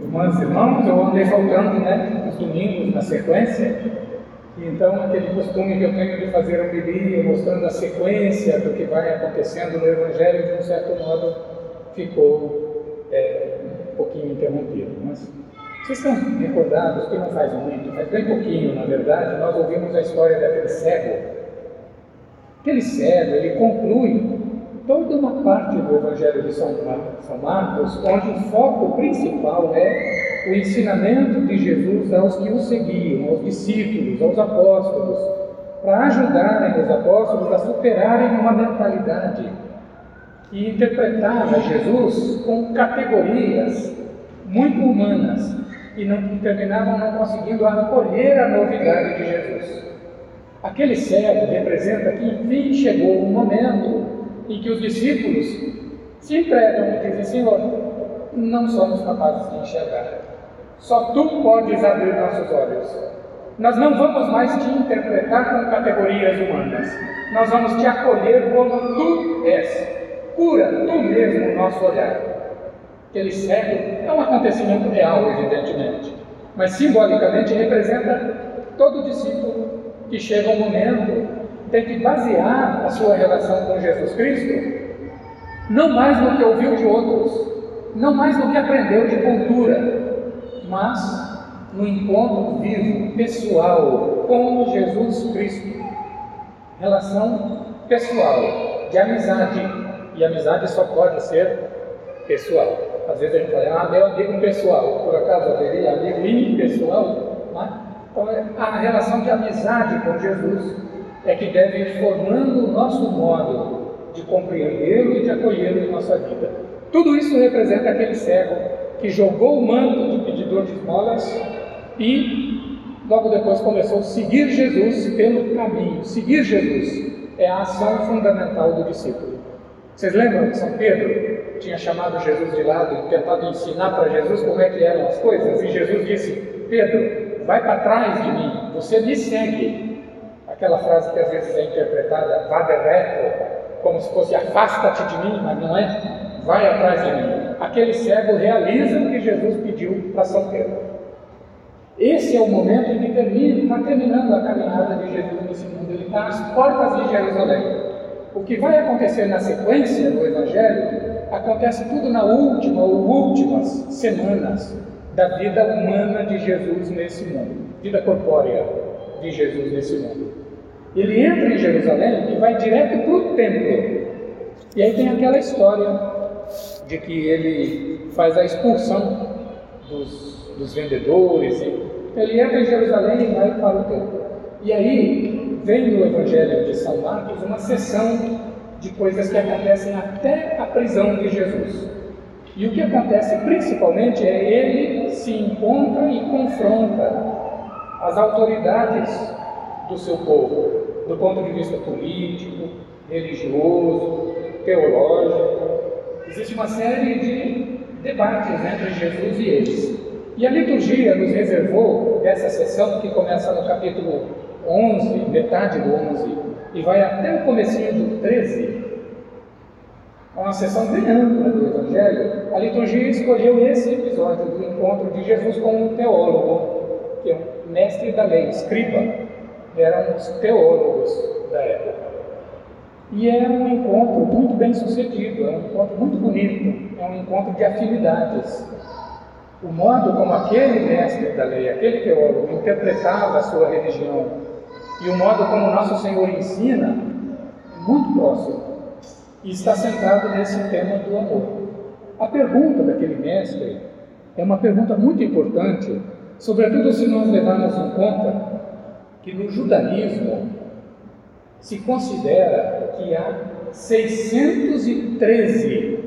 Irmãs e irmãos, eu andei faltando né, os domingos na sequência, então aquele costume que eu tenho de fazer homilia mostrando a sequência do que vai acontecendo no Evangelho, de um certo modo, ficou é, um pouquinho interrompido. Mas vocês estão recordados que não faz muito, faz bem pouquinho, na verdade, nós ouvimos a história daquele cego. Aquele cego, ele conclui toda uma parte do Evangelho de São Marcos, onde o foco principal é o ensinamento de Jesus aos que o seguiam, aos discípulos, aos apóstolos, para ajudarem os apóstolos a superarem uma mentalidade que interpretava Jesus com categorias muito humanas e não terminavam não conseguindo acolher a novidade de Jesus. Aquele cego representa que enfim chegou o momento em que os discípulos se entregam e dizem: Senhor, não somos capazes de enxergar, só tu podes abrir nossos olhos. Nós não vamos mais te interpretar com categorias humanas, nós vamos te acolher como tu és. Cura tu mesmo o nosso olhar. Aquele cego é um acontecimento real, evidentemente, mas simbolicamente representa todo discípulo que chega um momento tem que basear a sua relação com Jesus Cristo não mais no que ouviu de outros, não mais no que aprendeu de cultura, mas no encontro vivo, pessoal com Jesus Cristo. Relação pessoal, de amizade. E amizade só pode ser pessoal. Às vezes a gente fala, ah, meu amigo pessoal, por acaso haveria amigo impessoal? Né? Então, é a relação de amizade com Jesus é que deve ir formando o nosso modo de compreendê-lo e de acolhê-lo em nossa vida. Tudo isso representa aquele cego que jogou o manto de pedidor de esmolas e logo depois começou a seguir Jesus pelo caminho. Seguir Jesus é a ação fundamental do discípulo. Vocês lembram que São Pedro tinha chamado Jesus de lado e tentado ensinar para Jesus como é que eram as coisas? E Jesus disse: Pedro, vai para trás de mim, você me segue aquela frase que às vezes é interpretada, vá reto, como se fosse afasta-te de mim, mas não é, vai atrás de mim. Aquele cego realiza o que Jesus pediu para São Pedro. Esse é o momento em que termina, está terminando a caminhada de Jesus nesse mundo, ele está às portas de Jerusalém. O que vai acontecer na sequência do Evangelho acontece tudo na última ou últimas semanas da vida humana de Jesus nesse mundo, vida corpórea de Jesus nesse mundo. Ele entra em Jerusalém e vai direto para o templo. E aí tem aquela história de que ele faz a expulsão dos, dos vendedores. ele entra em Jerusalém e vai para o templo. E aí vem no Evangelho de São Marcos uma sessão de coisas que acontecem até a prisão de Jesus. E o que acontece principalmente é ele se encontra e confronta as autoridades do seu povo, do ponto de vista político, religioso, teológico. Existe uma série de debates entre Jesus e eles. E a liturgia nos reservou dessa sessão que começa no capítulo 11, metade do 11, e vai até o comecinho do 13, é uma sessão bem ampla do Evangelho, a liturgia escolheu esse episódio do encontro de Jesus com um teólogo, que é um mestre da lei, escriba, eram os teólogos da época. E é um encontro muito bem sucedido, é um encontro muito bonito, é um encontro de afinidades. O modo como aquele mestre da lei, aquele teólogo, interpretava a sua religião e o modo como nosso Senhor ensina é muito próximo e está centrado nesse tema do amor. A pergunta daquele mestre é uma pergunta muito importante, sobretudo se nós levarmos em conta que no judaísmo se considera que há 613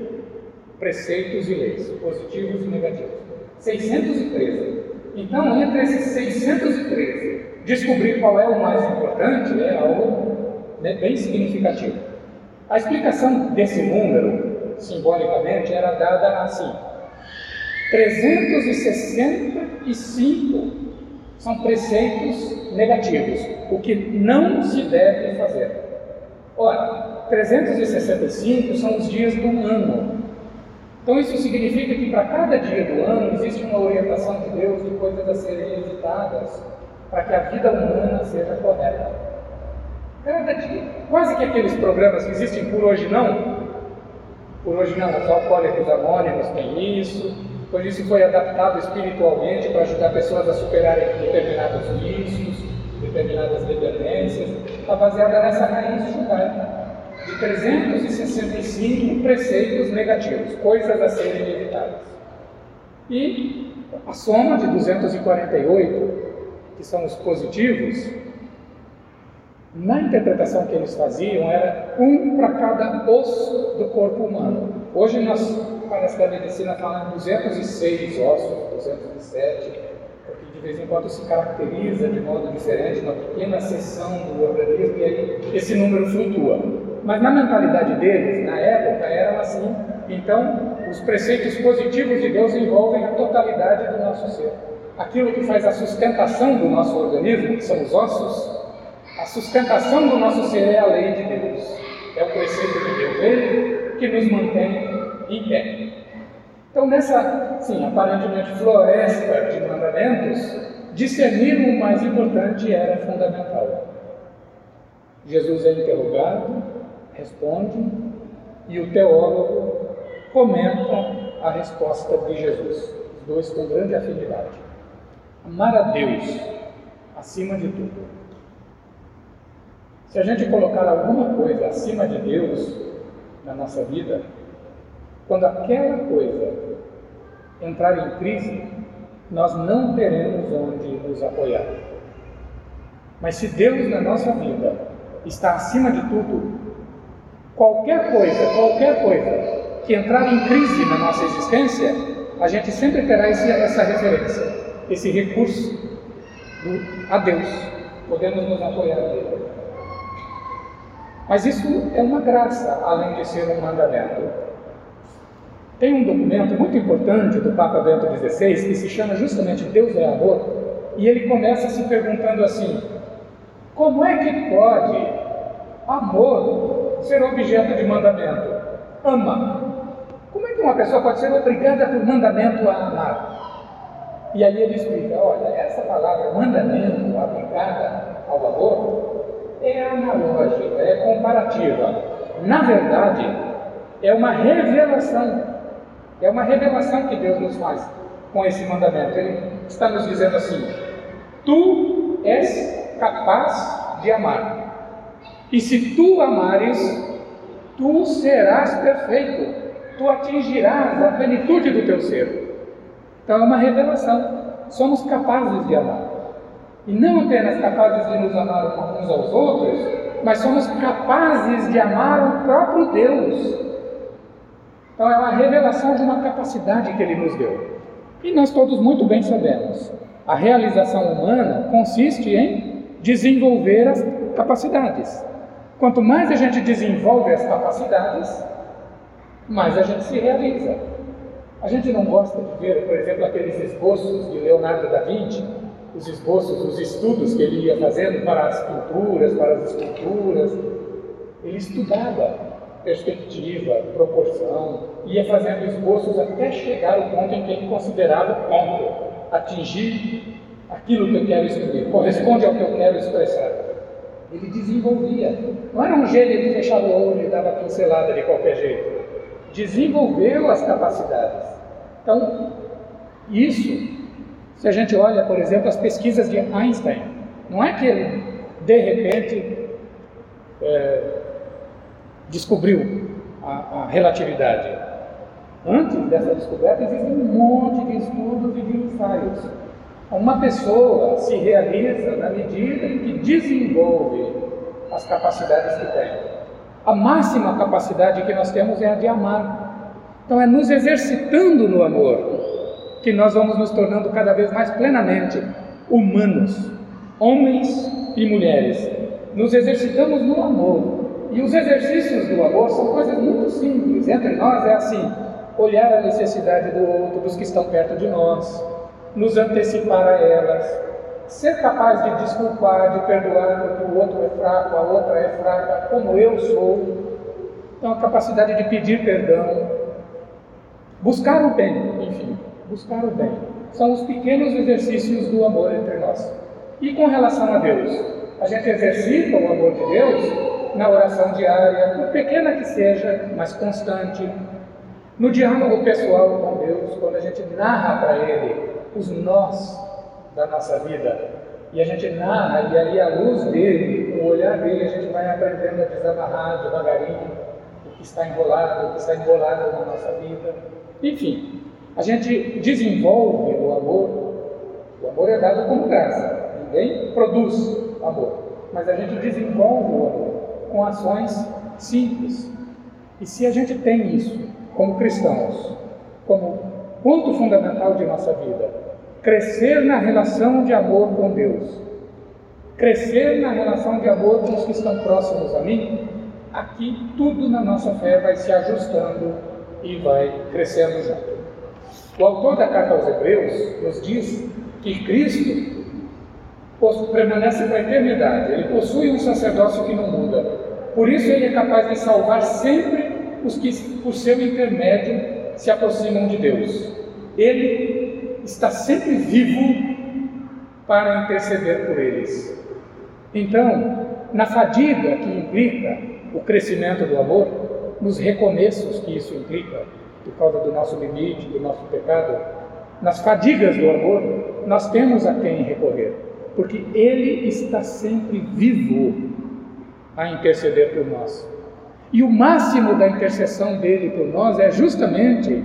preceitos e leis, positivos e negativos. 613. Então, entre esses 613, descobrir qual é o mais importante é algo né, bem significativo. A explicação desse número, simbolicamente, era dada assim: 365 são preceitos negativos, o que não se deve fazer. Ora, 365 são os dias do ano. Então isso significa que para cada dia do ano existe uma orientação de Deus de coisas a serem evitadas para que a vida humana seja correta. Cada dia. Quase que aqueles programas que existem por hoje não. Por hoje não, os alcoólicos anônimos têm isso, pois isso foi adaptado espiritualmente para ajudar pessoas a superarem determinados vícios, determinadas dependências, está baseada nessa raiz judaica de 365 preceitos negativos, coisas a serem evitadas. E a soma de 248, que são os positivos, na interpretação que eles faziam era um para cada osso do corpo humano. Hoje nós, parece que a medicina fala em 206 ossos, 207, porque de vez em quando se caracteriza de modo diferente, uma pequena seção do organismo, e aí esse número flutua. Mas na mentalidade deles, na época, eram assim. Então, os preceitos positivos de Deus envolvem a totalidade do nosso ser. Aquilo que faz a sustentação do nosso organismo, que são os ossos, a sustentação do nosso ser é a lei de Deus. É o preceito de Deus, ele que nos mantém em pé. Então, nessa, sim, aparentemente floresta de mandamentos, discernir o mais importante era fundamental. Jesus é interrogado, responde e o teólogo comenta a resposta de Jesus. Os dois com grande afinidade. Amar a Deus acima de tudo. Se a gente colocar alguma coisa acima de Deus na nossa vida, quando aquela coisa entrar em crise, nós não teremos onde nos apoiar. Mas se Deus na nossa vida está acima de tudo, Qualquer coisa, qualquer coisa que entrar em crise na nossa existência, a gente sempre terá esse, essa referência, esse recurso do, a Deus. Podemos nos apoiar nele. Mas isso é uma graça, além de ser um mandamento. Tem um documento muito importante do Papa Bento XVI que se chama justamente Deus é Amor, e ele começa se perguntando assim: como é que pode amor ser objeto de mandamento? Ama. Como é que uma pessoa pode ser obrigada por mandamento a amar? E aí ele explica: olha, essa palavra mandamento aplicada ao amor é analógica, é comparativa. Na verdade, é uma revelação. É uma revelação que Deus nos faz com esse mandamento. Ele está nos dizendo assim: Tu és capaz de amar. E se tu amares, tu serás perfeito, tu atingirás a plenitude do teu ser. Então é uma revelação. Somos capazes de amar. E não apenas capazes de nos amar uns aos outros, mas somos capazes de amar o próprio Deus. Então é uma revelação de uma capacidade que Ele nos deu. E nós todos muito bem sabemos. A realização humana consiste em desenvolver as capacidades. Quanto mais a gente desenvolve as capacidades, mais a gente se realiza. A gente não gosta de ver, por exemplo, aqueles esboços de Leonardo da Vinci, os esboços, os estudos que ele ia fazendo para as pinturas, para as esculturas. Ele estudava perspectiva, proporção, ia fazendo esboços até chegar ao ponto em que ele considerava ponto, atingir aquilo que eu quero escrever, corresponde ao que eu quero expressar. Ele desenvolvia. Não era um gênio que fechava o olho e dava pincelada de qualquer jeito. Desenvolveu as capacidades. Então, isso, se a gente olha, por exemplo, as pesquisas de Einstein, não é que ele, de repente, é, descobriu a, a relatividade. Antes dessa descoberta, existem um monte de estudos e de ensaios uma pessoa se realiza na medida em que desenvolve as capacidades que tem. A máxima capacidade que nós temos é a de amar. Então é nos exercitando no amor que nós vamos nos tornando cada vez mais plenamente humanos, homens e mulheres. Nos exercitamos no amor. E os exercícios do amor são coisas muito simples. Entre nós é assim: olhar a necessidade do outro, dos que estão perto de nós, nos antecipar a elas, ser capaz de desculpar, de perdoar porque o outro é fraco, a outra é fraca, como eu sou. Então, a capacidade de pedir perdão. Buscar o bem, enfim, buscar o bem. São os pequenos exercícios do amor entre nós. E com relação a Deus, a gente exercita o amor de Deus na oração diária, por pequena que seja, mas constante. No diálogo pessoal com Deus, quando a gente narra para Ele os nós da nossa vida, e a gente narra, e aí a luz dele, o olhar dele, a gente vai aprendendo a desamarrar devagarinho o que está enrolado, o que está enrolado na nossa vida. Enfim, a gente desenvolve o amor. O amor é dado como graça. Ninguém produz amor. Mas a gente desenvolve o amor com ações simples. E se a gente tem isso como cristãos, como ponto fundamental de nossa vida, crescer na relação de amor com Deus, crescer na relação de amor com os que estão próximos a mim, aqui tudo na nossa fé vai se ajustando e vai crescendo junto. O autor da carta aos Hebreus nos diz que Cristo permanece para a eternidade, ele possui um sacerdócio que não muda, por isso ele é capaz de salvar sempre os que, por seu intermédio, se aproximam de Deus. Ele está sempre vivo para interceder por eles. Então, na fadiga que implica o crescimento do amor, nos recomeços que isso implica, por causa do nosso limite, do nosso pecado, nas fadigas do amor, nós temos a quem recorrer, porque Ele está sempre vivo a interceder por nós. E o máximo da intercessão dele por nós é justamente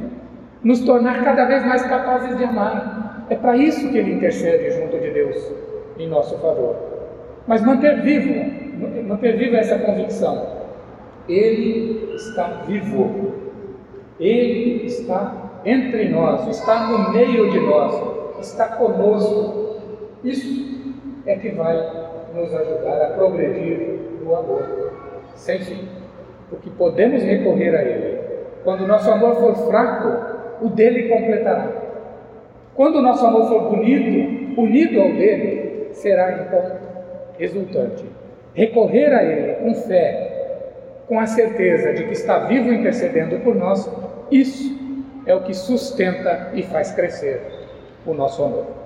nos tornar cada vez mais capazes de amar. É para isso que ele intercede junto de Deus em nosso favor. Mas manter vivo, manter viva essa convicção. Ele está vivo. Ele está entre nós, está no meio de nós, está conosco. Isso é que vai nos ajudar a progredir no amor sem fim. Porque podemos recorrer a Ele. Quando o nosso amor for fraco, o dele completará. Quando o nosso amor for bonito, unido ao dele, será então resultante. Recorrer a Ele com fé, com a certeza de que está vivo intercedendo por nós, isso é o que sustenta e faz crescer o nosso amor.